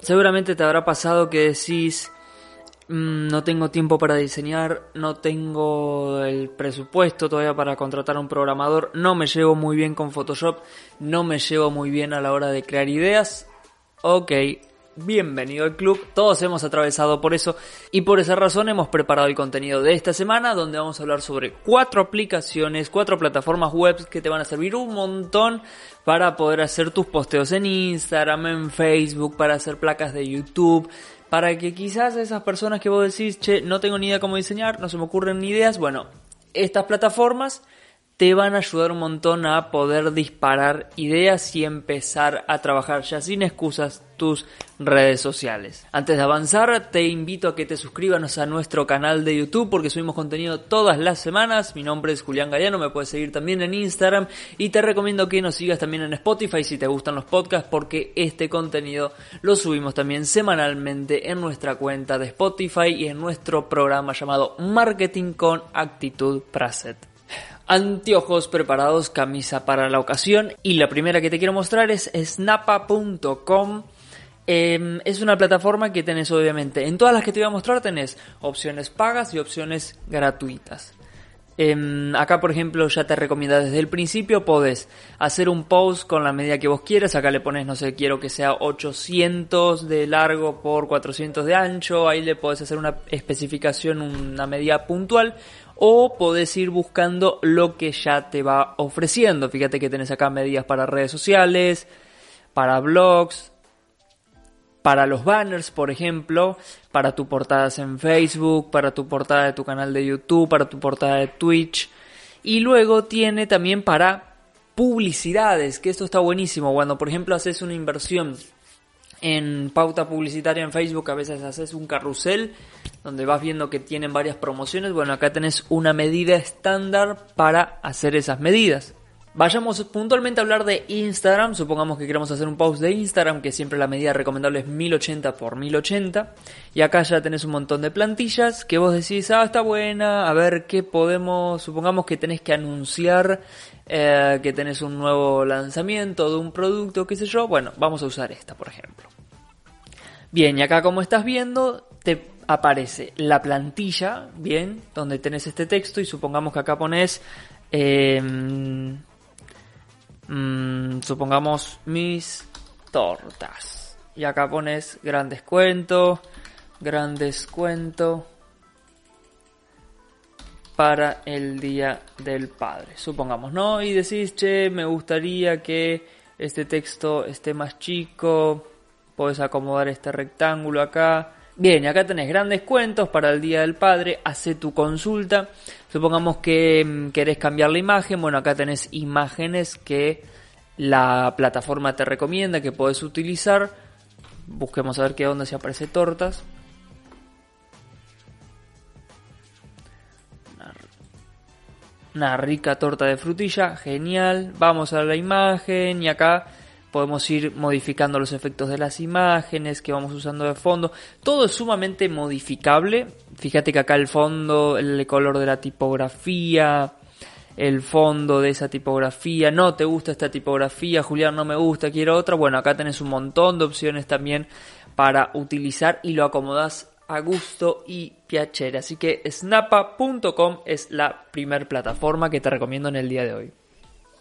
Seguramente te habrá pasado que decís, mm, no tengo tiempo para diseñar, no tengo el presupuesto todavía para contratar a un programador, no me llevo muy bien con Photoshop, no me llevo muy bien a la hora de crear ideas. Ok, bienvenido al club, todos hemos atravesado por eso y por esa razón hemos preparado el contenido de esta semana donde vamos a hablar sobre cuatro aplicaciones, cuatro plataformas web que te van a servir un montón para poder hacer tus posteos en Instagram, en Facebook, para hacer placas de YouTube, para que quizás esas personas que vos decís, che, no tengo ni idea cómo diseñar, no se me ocurren ni ideas, bueno, estas plataformas te van a ayudar un montón a poder disparar ideas y empezar a trabajar ya sin excusas tus redes sociales. Antes de avanzar, te invito a que te suscribas a nuestro canal de YouTube porque subimos contenido todas las semanas. Mi nombre es Julián Gallano, me puedes seguir también en Instagram y te recomiendo que nos sigas también en Spotify si te gustan los podcasts porque este contenido lo subimos también semanalmente en nuestra cuenta de Spotify y en nuestro programa llamado Marketing con Actitud Praset anteojos preparados, camisa para la ocasión y la primera que te quiero mostrar es snapa.com. Em, es una plataforma que tenés obviamente, en todas las que te voy a mostrar tenés opciones pagas y opciones gratuitas. Em, acá por ejemplo ya te recomienda desde el principio, podés hacer un post con la medida que vos quieras, acá le pones no sé, quiero que sea 800 de largo por 400 de ancho, ahí le podés hacer una especificación, una medida puntual. O podés ir buscando lo que ya te va ofreciendo. Fíjate que tenés acá medidas para redes sociales, para blogs, para los banners, por ejemplo, para tu portadas en Facebook, para tu portada de tu canal de YouTube, para tu portada de Twitch. Y luego tiene también para publicidades, que esto está buenísimo. Cuando, por ejemplo, haces una inversión en pauta publicitaria en Facebook a veces haces un carrusel donde vas viendo que tienen varias promociones. Bueno, acá tenés una medida estándar para hacer esas medidas. Vayamos puntualmente a hablar de Instagram. Supongamos que queremos hacer un post de Instagram, que siempre la medida recomendable es 1080 x 1080. Y acá ya tenés un montón de plantillas que vos decís, ah, está buena, a ver qué podemos. Supongamos que tenés que anunciar eh, que tenés un nuevo lanzamiento de un producto, qué sé yo. Bueno, vamos a usar esta, por ejemplo. Bien, y acá como estás viendo, te aparece la plantilla, bien, donde tenés este texto y supongamos que acá pones... Em, Mm, supongamos mis tortas. Y acá pones gran descuento, gran descuento para el día del padre. Supongamos, ¿no? Y decís, che, me gustaría que este texto esté más chico. Puedes acomodar este rectángulo acá. Bien, acá tenés grandes cuentos para el Día del Padre, hace tu consulta. Supongamos que mm, querés cambiar la imagen, bueno, acá tenés imágenes que la plataforma te recomienda que podés utilizar. Busquemos a ver qué onda si aparece tortas. Una rica torta de frutilla, genial. Vamos a la imagen y acá podemos ir modificando los efectos de las imágenes que vamos usando de fondo. Todo es sumamente modificable. Fíjate que acá el fondo, el color de la tipografía, el fondo de esa tipografía. No te gusta esta tipografía, Julián, no me gusta, quiero otra. Bueno, acá tenés un montón de opciones también para utilizar y lo acomodas a gusto y piacere. Así que snapa.com es la primer plataforma que te recomiendo en el día de hoy.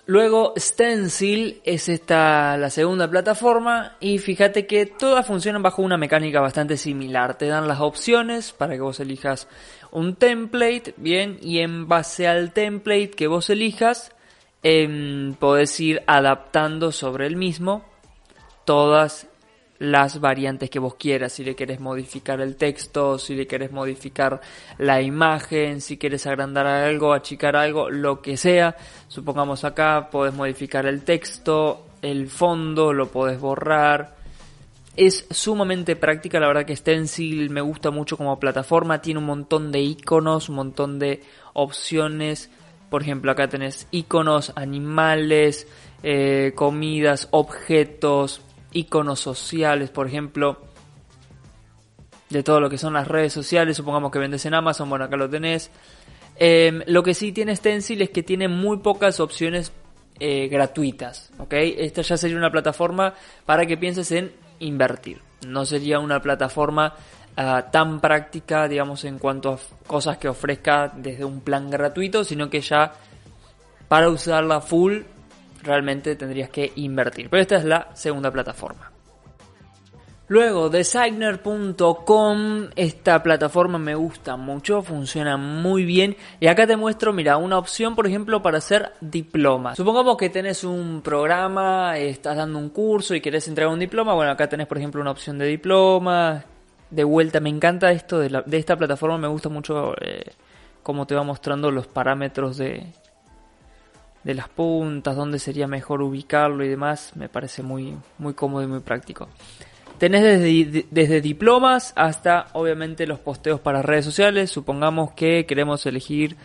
Luego Stencil es esta la segunda plataforma y fíjate que todas funcionan bajo una mecánica bastante similar. Te dan las opciones para que vos elijas un template, bien, y en base al template que vos elijas, eh, podés ir adaptando sobre el mismo todas las variantes que vos quieras, si le querés modificar el texto, si le querés modificar la imagen, si quieres agrandar algo, achicar algo, lo que sea. Supongamos acá podés modificar el texto, el fondo, lo podés borrar. Es sumamente práctica, la verdad que Stencil me gusta mucho como plataforma, tiene un montón de iconos, un montón de opciones. Por ejemplo, acá tenés iconos, animales, eh, comidas, objetos, iconos sociales, por ejemplo, de todo lo que son las redes sociales, supongamos que vendes en Amazon, bueno, acá lo tenés. Em, lo que sí tiene Stencil es que tiene muy pocas opciones eh, gratuitas, ¿ok? Esta ya sería una plataforma para que pienses en invertir. no sería una plataforma ah, tan práctica, digamos, en cuanto a cosas que ofrezca desde un plan gratuito, sino que ya para usarla full realmente tendrías que invertir. Pero esta es la segunda plataforma. Luego, designer.com, esta plataforma me gusta mucho, funciona muy bien. Y acá te muestro, mira, una opción, por ejemplo, para hacer diplomas. Supongamos que tenés un programa, estás dando un curso y querés entregar un diploma. Bueno, acá tenés, por ejemplo, una opción de diploma. De vuelta, me encanta esto de, esta plataforma, me gusta mucho eh, cómo te va mostrando los parámetros de, de las puntas, dónde sería mejor ubicarlo y demás. Me parece muy, muy cómodo y muy práctico. Tenés desde, diplomas hasta obviamente los posteos para redes sociales. Supongamos que queremos elegir,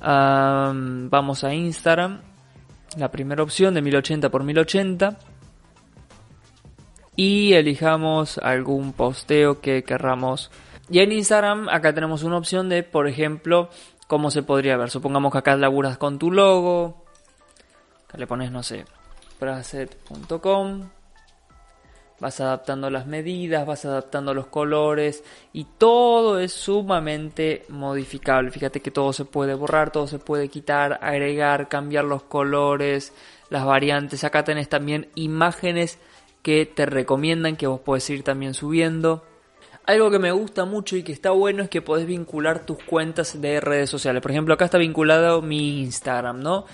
vamos a Instagram, la primera opción de 1080 x 1080 y elijamos algún posteo que querramos. Y en Instagram acá tenemos una opción de, por ejemplo, cómo se podría ver. Supongamos que acá laburas con tu logo. Le pones, no sé, praset.com vas adaptando las medidas, vas adaptando los colores y todo es sumamente modificable. Fíjate que todo se puede borrar, todo se puede quitar, agregar, cambiar los colores, las variantes. Acá tenés también imágenes que te recomiendan que vos podés ir también subiendo. Algo que me gusta mucho y que está bueno es que podés vincular tus cuentas de redes sociales. Por ejemplo, acá está vinculado mi Instagram, ¿no?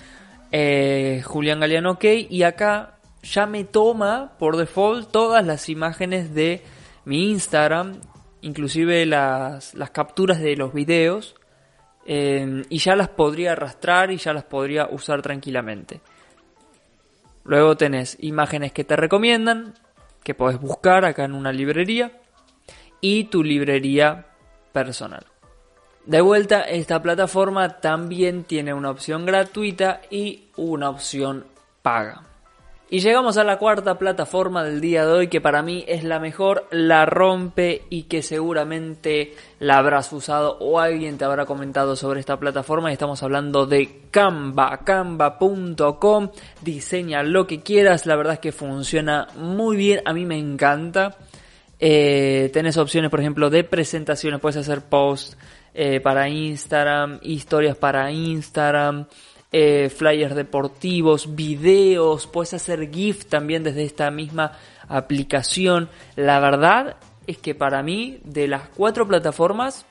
Eh, Julián Galeano OK y acá ya me toma por default todas las imágenes de mi Instagram, inclusive las, capturas de los videos, eh, y ya las podría arrastrar y ya las podría usar tranquilamente. Luego tenés imágenes que te recomiendan, que podés buscar acá en una librería, y tu librería personal. De vuelta, esta plataforma también tiene una opción gratuita y una opción paga. Y llegamos a la cuarta plataforma del día de hoy que para mí es la mejor, la rompe y que seguramente la habrás usado o alguien te habrá comentado sobre esta plataforma estamos hablando de Canva, canva.com, diseña lo que quieras, la verdad es que funciona muy bien, a mí me encanta. Eh, tenés opciones, por ejemplo, de presentaciones, puedes hacer posts eh, para Instagram, historias para Instagram, eh, flyers deportivos, videos, puedes hacer GIF también desde esta misma aplicación. La verdad es que para mí, de las cuatro plataformas,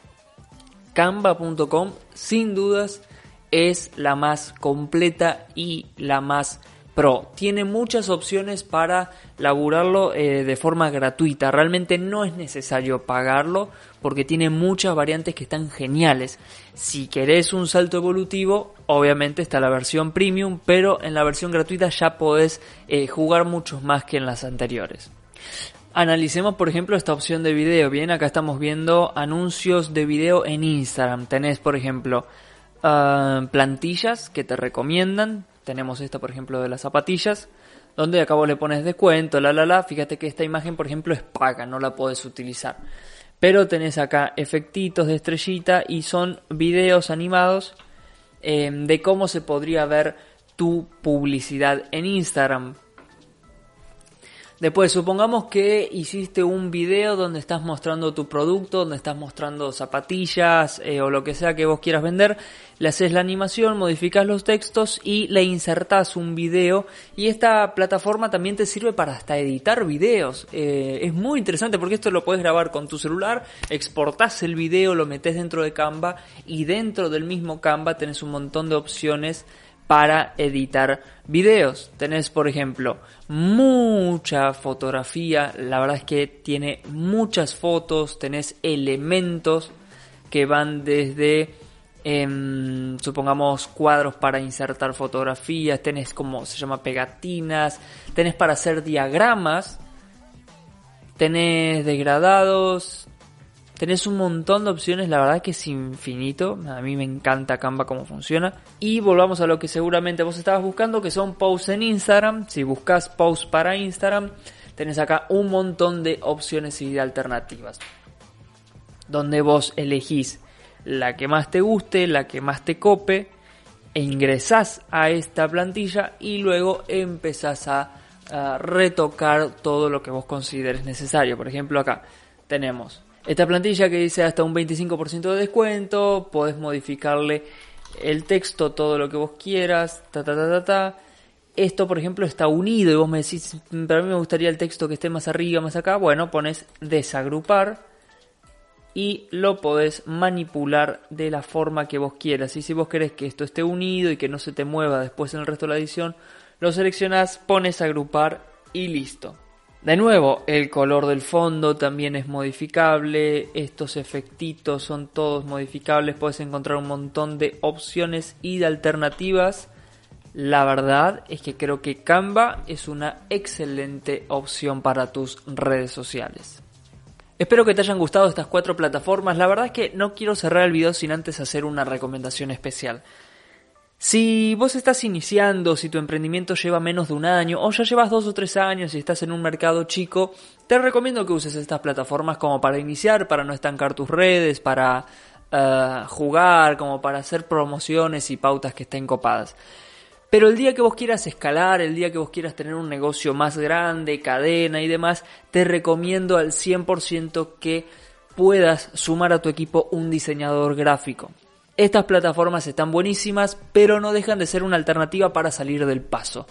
canva.com sin dudas es la más completa y la más Pro. Tiene muchas opciones para laburarlo eh, de forma gratuita. Realmente no es necesario pagarlo porque tiene muchas variantes que están geniales. Si querés un salto evolutivo, obviamente está la versión premium, pero en la versión gratuita ya podés eh, jugar muchos más que en las anteriores. Analicemos por ejemplo esta opción de video. Bien, acá estamos viendo anuncios de video en Instagram. Tenés por ejemplo ah, plantillas que te recomiendan tenemos esta, por ejemplo, de las zapatillas, donde acá vos le pones descuento, la la la. Fíjate que esta imagen, por ejemplo, es paga, no la puedes utilizar. Pero tenés acá efectitos de estrellita y son videos animados eh, de cómo se podría ver tu publicidad en Instagram. Después, supongamos que hiciste un video donde estás mostrando tu producto, donde estás mostrando zapatillas eh, o lo que sea que vos quieras vender, le haces la animación, modificas los textos y le insertas un video. Y esta plataforma también te sirve para hasta editar videos. Eh, es muy interesante porque esto lo puedes grabar con tu celular, exportás el video, lo metes dentro de Canva y dentro del mismo Canva tenés un montón de opciones para editar videos. Tenés, por ejemplo, mucha fotografía, la verdad es que tiene muchas fotos, tenés elementos que van desde, em, supongamos, cuadros para insertar fotografías, tenés como se llama pegatinas, tenés para hacer diagramas, tenés degradados, Tenés un montón de opciones, la verdad que es infinito. A mí me encanta Canva cómo funciona. Y volvamos a lo que seguramente vos estabas buscando, que son posts en Instagram. Si buscas posts para Instagram, tenés acá un montón de opciones y de alternativas. Donde vos elegís la que más te guste, la que más te cope, e ingresás a esta plantilla y luego empezás a ah, retocar todo lo que vos consideres necesario. Por ejemplo, acá tenemos esta plantilla que dice hasta un 25% de descuento, podés modificarle el texto, todo lo que vos quieras, ta ta ta ta ta. Esto, por ejemplo, está unido y vos me decís, para mí me gustaría el texto que esté más arriba, más acá. Bueno, pones desagrupar y lo podés manipular de la forma que vos quieras. Y si vos querés que esto esté unido y que no se te mueva después en el resto de la edición, lo seleccionás, pones agrupar y listo. De nuevo, el color del fondo también es modificable, estos efectitos son todos modificables, puedes encontrar un montón de opciones y de alternativas. La verdad es que creo que Canva es una excelente opción para tus redes sociales. Espero que te hayan gustado estas cuatro plataformas. La verdad es que no quiero cerrar el video sin antes hacer una recomendación especial. Si vos estás iniciando, si tu emprendimiento lleva menos de un año o ya llevas dos o tres años y estás en un mercado chico, te recomiendo que uses estas plataformas como para iniciar, para no estancar tus redes, para eh, jugar, como para hacer promociones y pautas que estén copadas. Pero el día que vos quieras escalar, el día que vos quieras tener un negocio más grande, cadena y demás, te recomiendo al 100% que puedas sumar a tu equipo un diseñador gráfico. Estas plataformas están buenísimas, pero no dejan de ser una alternativa para salir del paso.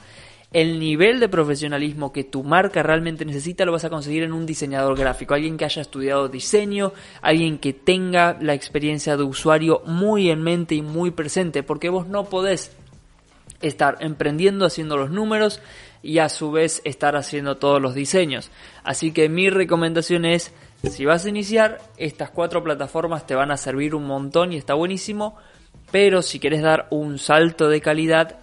El nivel de profesionalismo que tu marca realmente necesita lo vas a conseguir en un diseñador gráfico, alguien que haya estudiado diseño, alguien que tenga la experiencia de usuario muy en mente y muy presente, porque vos no podés estar emprendiendo haciendo los números y a su vez estar haciendo todos los diseños. Así que mi recomendación es si vas a iniciar, estas cuatro plataformas te van a servir un montón y está buenísimo, pero si quieres dar un salto de calidad,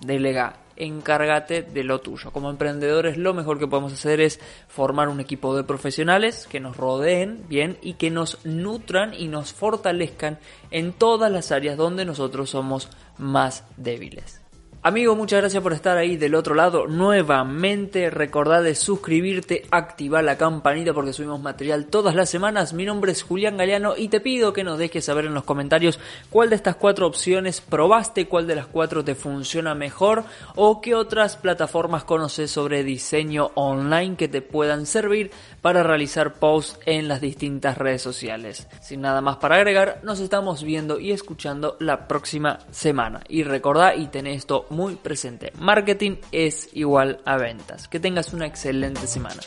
delega, encárgate de lo tuyo. Como emprendedores lo mejor que podemos hacer es formar un equipo de profesionales que nos rodeen bien y que nos nutran y nos fortalezcan en todas las áreas donde nosotros somos más débiles. Amigo, muchas gracias por estar ahí del otro lado. Nuevamente, recordad de suscribirte, activar la campanita porque subimos material todas las semanas. Mi nombre es Julián Galeano y te pido que nos dejes saber en los comentarios cuál de estas cuatro opciones probaste, cuál de las cuatro te funciona mejor o qué otras plataformas conoces sobre diseño online que te puedan servir para realizar posts en las distintas redes sociales. Sin nada más para agregar, nos estamos viendo y escuchando la próxima semana. Y recordad y ten esto muy presente. Marketing es igual a ventas. Que tengas una excelente semana.